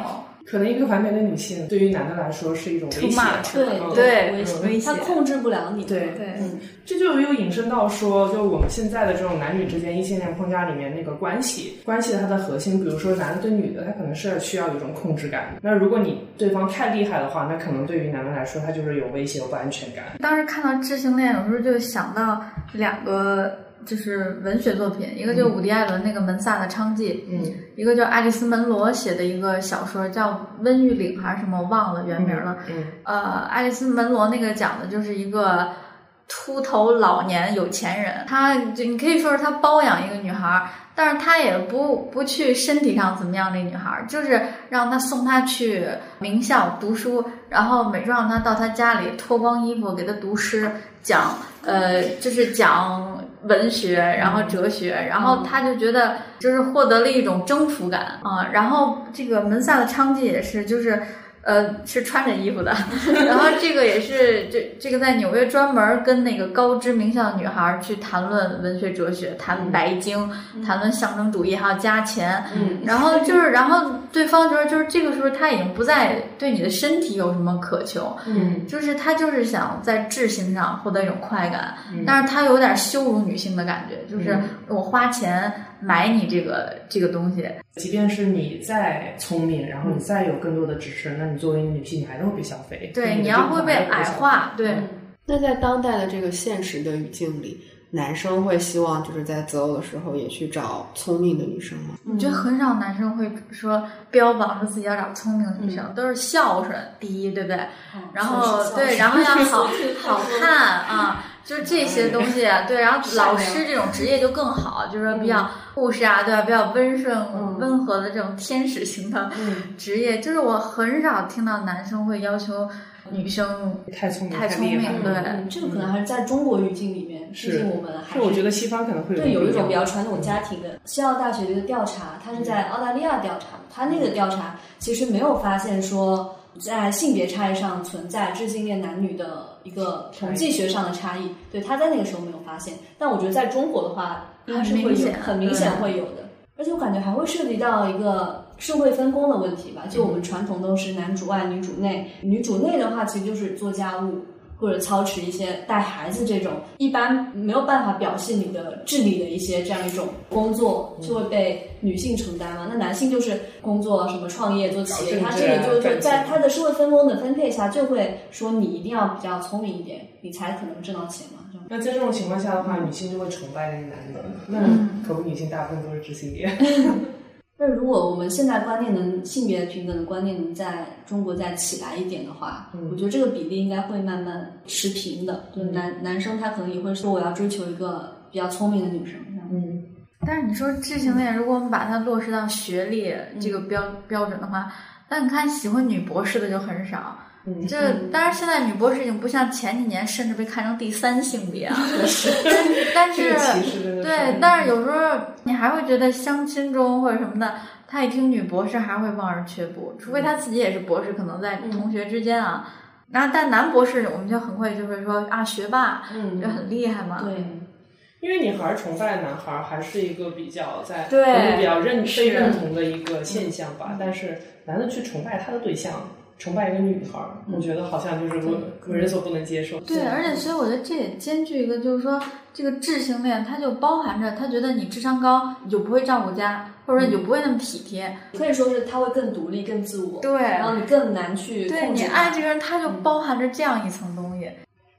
Speaker 4: 可能一个完美的女性对于男的来说是一种威胁吧。
Speaker 3: 对
Speaker 4: 嗯
Speaker 2: 对威胁
Speaker 3: 他控制不了你。
Speaker 4: 对
Speaker 2: 对
Speaker 3: 嗯，
Speaker 4: 这就又引申到说，就我们现在的这种男女之间异性恋框架里面那个关系，关系的它的核心，比如说男的对女的，他可能是需要有一种控制感。那如果你对方太厉害的话，那可能对于男的来说，他就是有威胁、有不安全感。
Speaker 2: 当时看到智性恋，有时候就想到两个就是文学作品，一个就伍迪·艾伦那个《门萨的娼妓》，
Speaker 4: 嗯
Speaker 2: 一个叫爱丽丝·门罗写的一个小说叫《温玉岭》还是什么，我忘了原名了。
Speaker 4: 嗯
Speaker 2: 呃，爱丽丝·门罗那个讲的就是一个秃头老年有钱人，他就你可以说是他包养一个女孩儿，但是他也不不去身体上怎么样那女孩儿，就是让他送她去名校读书，然后每周让她到他家里脱光衣服给他读诗，讲呃就是讲文学，然后哲学，然后他就觉得就是获得了一种征服感啊、然后这个门萨的娼妓也是就是。呃，是穿着衣服的，(laughs) 然后这个也是这这个在纽约专门跟那个高知名校女孩儿去谈论文学哲学，谈白鲸，谈论象征主义，还有加钱，
Speaker 4: 嗯。
Speaker 2: 然后就是，然后对方就是就是这个时候他已经不再对你的身体有什么渴求，
Speaker 4: 嗯。
Speaker 2: 就是他就是想在智性上获得一种快感，
Speaker 4: 嗯
Speaker 2: 但是他有点羞辱女性的感觉，就是
Speaker 4: 嗯
Speaker 2: 我花钱买你这个这个东西，
Speaker 4: 即便是你再聪明，然后你再有更多的知识，那你作为一个女性，你还是会被消费。
Speaker 2: 对，
Speaker 4: 你
Speaker 2: 要会被矮化，对。
Speaker 1: 那在当代的这个现实的语境里，男生会希望就是在择偶的时候也去找聪明的女生吗？
Speaker 2: 我觉得很少男生会说标榜说自己要找聪明的女生，都是孝顺第一，对不对？然后对，然后要好 (laughs) 好看啊，(laughs) 就是这些东西，对，然后老师这种职业就更好，就是说比较护士啊，对吧？比较温顺、温和的这种天使型的 (laughs) 职业，就是我很少听到男生会要求女生
Speaker 4: 太聪明、
Speaker 2: 太聪明。对
Speaker 3: 嗯，这个可能还是在中国语境里面，毕
Speaker 4: 是
Speaker 3: 竟我们还
Speaker 4: 是我觉得西方可能会
Speaker 3: 对有一种比
Speaker 4: 较
Speaker 3: 较传统家庭的。西澳大学的一个调查，它是在澳大利亚调查的，它那个调查其实没有发现说在性别差异上存在智性恋男女的一个统计学上的差异，对，他在那个时候没有发现。但我觉得在中国的话，应该是会有
Speaker 2: 很明显
Speaker 3: 很明显会有的，而且我感觉还会涉及到一个。社会分工的问题吧，就我们传统都是男主外女主内，女主内的话其实就是做家务，或者操持一些带孩子这种，一般没有办法表现你的智力的一些这样一种工作，就会被女性承担嘛。那男性就是工作什么创业做企业，他这里就是，在他的社会分工的分配下，就会说你一定要比较聪明一点，你才可能挣到钱嘛。
Speaker 4: 那在这种情况下的话，女性就会崇拜那个男的，那可不，女性大部分都是知性恋。(laughs)
Speaker 3: 那如果我们现在观念能性别平等的观念能在中国再起来一点的话，我觉得这个比例应该会慢慢持平的。就男男生他可能也会说我要追求一个比较聪明的女生。
Speaker 4: 嗯，
Speaker 2: 但是你说智性恋，如果我们把它落实到学历这个标标准的话，那你看喜欢女博士的就很少。
Speaker 4: 嗯
Speaker 2: 就当然现在女博士已经不像前几年，甚至被看成第三性别啊。(laughs) (laughs) 但是对，但是有时候你还会觉得相亲中或者什么的，他一听女博士还会望而却步，除非他自己也是博士，可能在同学之间啊。然后但男博士我们就很快就会说啊学霸，
Speaker 3: 嗯
Speaker 2: 就很厉害嘛。
Speaker 3: 对，
Speaker 4: 因为女孩崇拜男孩还是一个比较在
Speaker 2: 对
Speaker 4: 国内比较认
Speaker 2: 是
Speaker 4: 被认同的一个现象吧。但是男的去崇拜他的对象，崇拜一个女孩，我觉得好像就是我我人所不能接受。
Speaker 2: 对，而且所以我觉得这也兼具一个，就是说这个智性恋，它就包含着他觉得你智商高，你就不会照顾家，或者说你就不会那么体贴。
Speaker 3: 可以说是他会更独立、更自我，
Speaker 2: 对
Speaker 3: 然后你更难去
Speaker 2: 对你
Speaker 3: 控制他。
Speaker 2: 爱这个人，他就包含着这样一层东西。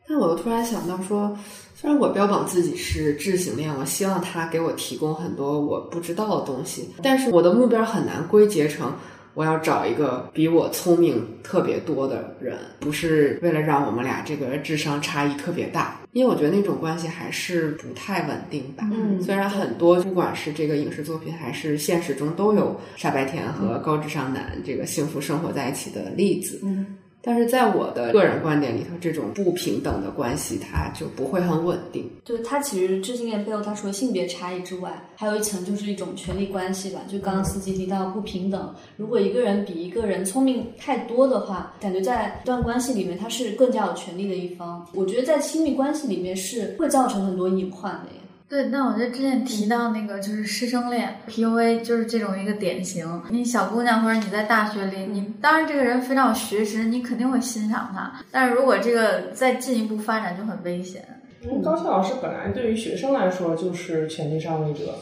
Speaker 1: 但我又突然想到说，虽然我标榜自己是智性恋，我希望他给我提供很多我不知道的东西，但是我的目标很难归结成我要找一个比我聪明特别多的人，不是为了让我们俩这个智商差异特别大，因为我觉得那种关系还是不太稳定吧。
Speaker 3: 嗯。
Speaker 1: 虽然很多不管是这个影视作品还是现实中都有傻白甜和高智商男这个幸福生活在一起的例子，
Speaker 3: 嗯，
Speaker 1: 但是在我的个人观点里头，这种不平等的关系它就不会很稳定。
Speaker 3: 对他其实智性恋背后，它除了性别差异之外，还有一层就是一种权力关系吧。就刚刚司机提到不平等，如果一个人比一个人聪明太多的话，感觉在一段关系里面他是更加有权力的一方。我觉得在亲密关系里面是会造成很多隐患的耶。
Speaker 2: 对，那我觉得之前提到那个就是师生恋 PUA，就是这种一个典型。你小姑娘或者你在大学里，你当然这个人非常有学识，你肯定会欣赏他。但是如果这个再进一步发展，就很危险。
Speaker 4: 因为，高校老师本来对于学生来说就是权力上位者。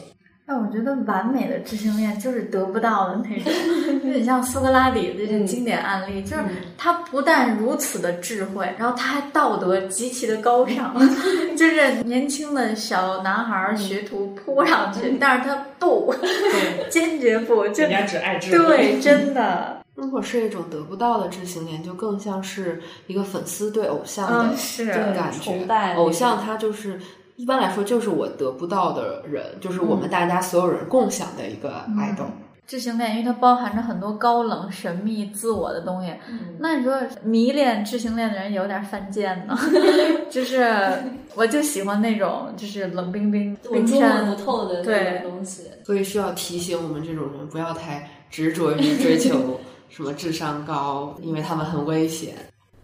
Speaker 2: 但我觉得完美的知性恋就是得不到的那种，(laughs) 有点像苏格拉底的这经典案例，就是他不但如此的智慧，然后他还道德极其的高尚，(laughs) 就是年轻的小男孩学徒扑上去，但是他不，(laughs) 坚决不，就
Speaker 4: 人家只爱智慧。
Speaker 2: 对，真的。
Speaker 1: 如果是一种得不到的知性恋，就更像是一个粉丝对偶像的
Speaker 2: 嗯是
Speaker 1: 感觉。偶像他就是一般来说就是我得不到的人，就是我们大家所有人共享的一个爱豆。
Speaker 2: 智性恋，因为它包含着很多高冷、神秘、自我的东西。那你说迷恋智性恋的人有点犯贱呢？(laughs) 就是我就喜欢那种就是冷冰冰、冰山
Speaker 3: 摸不透的那
Speaker 2: 对
Speaker 3: 种东西。
Speaker 1: 所以需要提醒我们这种人不要太执着于追求什么智商高，因为他们很危险。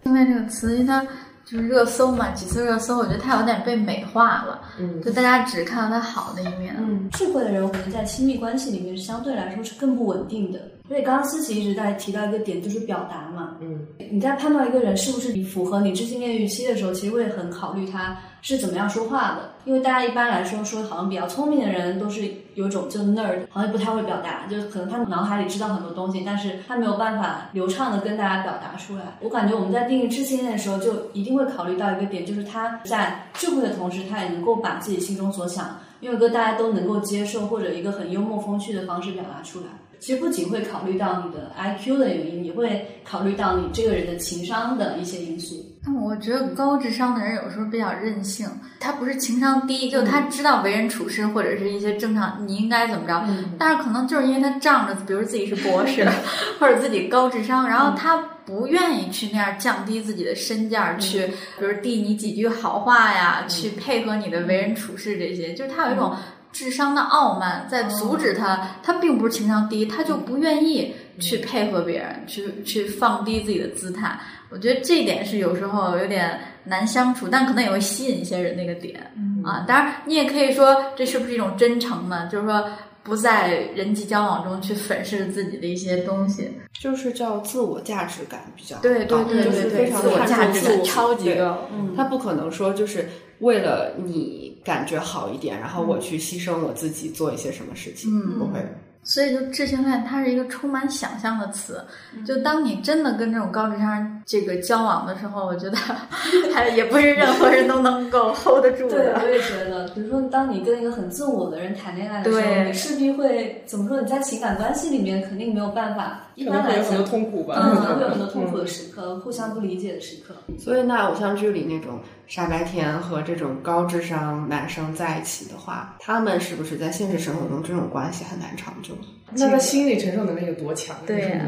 Speaker 2: 性恋这个词，因为它就是热搜嘛，几次热搜，我觉得他有点被美化了，
Speaker 4: 嗯，
Speaker 2: 就大家只看到他好的一面。
Speaker 3: 嗯，智慧的人，我觉得在亲密关系里面相对来说是更不稳定的。所以刚刚思琪一直在提到一个点，就是表达嘛。
Speaker 4: 嗯，
Speaker 3: 你在判断一个人是不是符合你知性恋预期的时候，其实会很考虑他是怎么样说话的。因为大家一般来说说，好像比较聪明的人都是有种就 nerd，好像不太会表达，就是可能他脑海里知道很多东西，但是他没有办法流畅的跟大家表达出来。我感觉我们在定义知性恋的时候，就一定会考虑到一个点，就是他在智慧的同时，他也能够把自己心中所想，用一个大家都能够接受或者一个很幽默风趣的方式表达出来。其实不仅会考虑到你的 IQ 的原因，也会考虑到你这个人的情商的一些因素。
Speaker 2: 但我觉得高智商的人有时候比较任性，他不是情商低，就他知道为人处事或者是一些正常你应该怎么着，但是可能就是因为他仗着，比如自己是博士 (laughs) 或者自己高智商，然后他不愿意去那样降低自己的身价，去比如递你几句好话呀，去配合你的为人处事这些，就是他有一种。智商的傲慢在阻止他，他并不是情商低，他就不愿意去配合别人，去去放低自己的姿态。我觉得这一点是有时候有点难相处，但可能也会吸引一些人那个点、啊。当然，你也可以说这是不是一种真诚呢？就是说不在人际交往中去粉饰自己的一些东西，
Speaker 1: 就是叫自我价值感比较高，
Speaker 2: 对对对
Speaker 1: 就是
Speaker 2: 对对，
Speaker 1: 非常
Speaker 2: 自我价值超级高。
Speaker 3: 嗯
Speaker 1: 他不可能说就是为了你感觉好一点，然后我去牺牲我自己做一些什么事情，
Speaker 2: 嗯
Speaker 1: 不会。
Speaker 2: 所以，就智性恋，它是一个充满想象的词。就当你真的跟这种高智商人这个交往的时候，我觉得 (laughs) 还也不是任何人都能够 hold 得住的
Speaker 3: 对，
Speaker 2: 的。
Speaker 3: 我也觉得，比如说，当你跟一个很自我的人谈恋爱的时候，
Speaker 2: 对
Speaker 3: 你势必会怎么说？你在情感关系里面肯定没有办法，一般来讲
Speaker 4: 能会有很多，痛苦吧。
Speaker 3: 嗯，可能会有很多痛苦的时刻，互相不理解的时刻。
Speaker 1: 所以，那偶像剧里那种傻白甜和这种高智商男生在一起的话，他们是不是在现实生活中这种关系很难长久？
Speaker 4: 那他心理承受能力有多强？
Speaker 2: 对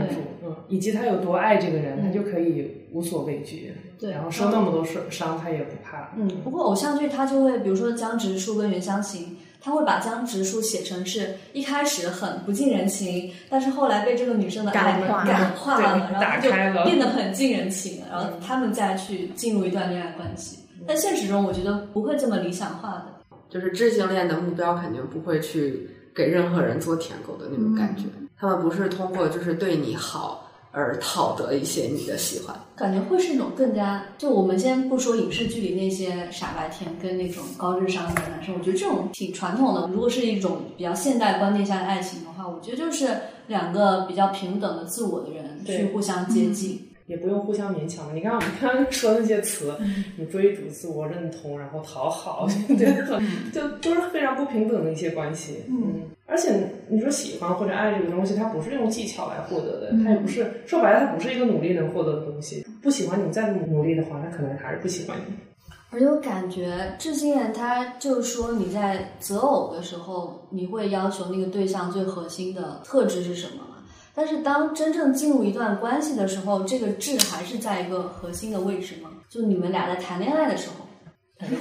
Speaker 4: 嗯，以及他有多爱这个人，他就可以无所畏惧，
Speaker 3: 对
Speaker 4: 然后受那么多伤伤，他也不怕。
Speaker 3: 嗯，不过偶像剧他就会，比如说江直树跟袁湘琴，他会把江直树写成是一开始很不近人情，但是后来被这个女生的爱
Speaker 2: 感化
Speaker 3: 感化了，然后就
Speaker 4: 打开了
Speaker 3: 变得很近人情，然后他们再去进入一段恋爱关系。但现实中，我觉得不会这么理想化的。
Speaker 1: 就是智性恋的目标肯定不会去给任何人做舔狗的那种感觉，他们不是通过就是对你好而讨得一些你的喜欢。
Speaker 3: 感觉会是一种更加，就我们先不说影视剧里那些傻白甜跟那种高智商的男生，我觉得这种挺传统的。如果是一种比较现代观念下的爱情的话，我觉得就是两个比较平等的自我的人去互相接近。
Speaker 4: 也不用互相勉强嘛。你看我们刚刚说的那些词，什么追逐、自我认同，然后讨好，对，就都是非常不平等的一些关系。嗯，而且你说喜欢或者爱这个东西，它不是用技巧来获得的，它也不是说白了，它不是一个努力能获得的东西。不喜欢你再努力的话，他可能还是不喜欢你。
Speaker 3: 而且我感觉智性恋，它就是说你在择偶的时候，你会要求那个对象最核心的特质是什么嘛？但是当真正进入一段关系的时候，这个质还是在一个核心的位置吗？就你们俩在谈恋爱的时候，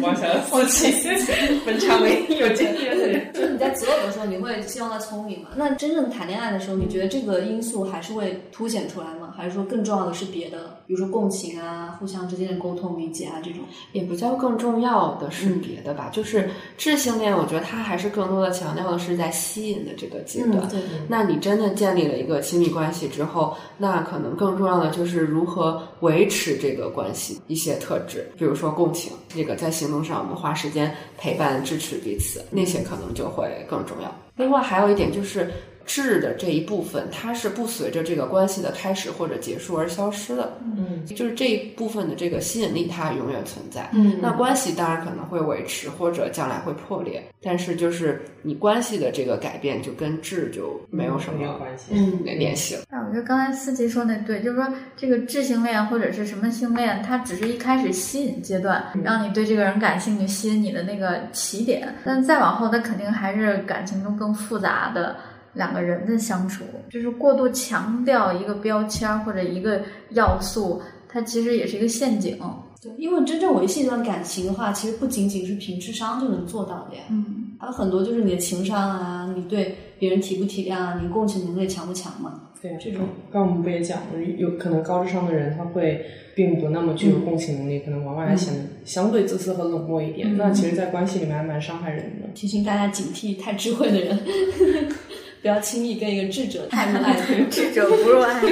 Speaker 4: 妄想要放弃，(laughs) 本场唯一有经验的人。
Speaker 3: 就是你在择偶的时候，你会希望他聪明吗？那真正谈恋爱的时候，你觉得这个因素还是会凸显出来吗？还是说更重要的是别的，比如说共情啊、互相之间的沟通理解啊这种？
Speaker 1: 也不叫更重要的是别的吧，就是智性恋，我觉得它还是更多的强调的是在吸引的这个阶段。
Speaker 3: 对，
Speaker 1: 那你真的建立了一个亲密关系之后，那可能更重要的就是如何维持这个关系一些特质，比如说共情，这个在行动上我们花时间陪伴支持彼此，那些可能就会更重要。另外还有一点就是。质的这一部分，它是不随着这个关系的开始或者结束而消失的，
Speaker 4: 嗯，
Speaker 1: 就是这一部分的这个吸引力，它永远存在。
Speaker 3: 嗯
Speaker 1: 那关系当然可能会维持，或者将来会破裂，但是就是你关系的这个改变，就跟质就没有什么
Speaker 4: 没有关系。
Speaker 3: 嗯
Speaker 1: 联系了。
Speaker 2: 哎，我觉得刚才思琪说那对，就是说这个质性恋或者是什么性恋，它只是一开始吸引阶段，让你对这个人感兴趣，吸引你的那个起点，但再往后，它肯定还是感情中更复杂的两个人的相处，就是过度强调一个标签儿或者一个要素，它其实也是一个陷阱。
Speaker 3: 对，因为真正维系一段感情的话，其实不仅仅是凭智商就能做到的呀。
Speaker 2: 嗯，
Speaker 3: 还有很多就是你的情商啊，你对别人体不体谅啊，你共情能力强不强嘛？
Speaker 4: 对，
Speaker 3: 这种
Speaker 4: 刚刚我们不也讲了，有可能高智商的人他会并不那么具有共情能力，可能往往还显得相对自私和冷漠一点。那其实，在关系里面还蛮伤害人的。
Speaker 3: 提醒大家警惕太智慧的人，(laughs) 不要轻易跟一个智者太入爱河。
Speaker 2: 智者不入爱河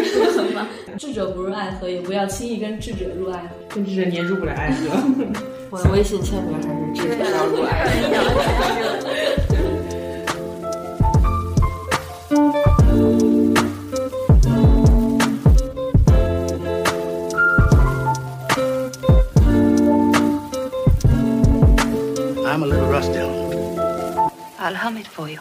Speaker 2: 嘛。
Speaker 3: 智者不入爱河，也不要轻易跟智者入爱河。
Speaker 4: 跟智者你也入不了爱河。
Speaker 1: 我的微信签名还是智者要入爱河。
Speaker 5: I'm a little rusty.
Speaker 6: I'll hum it for you.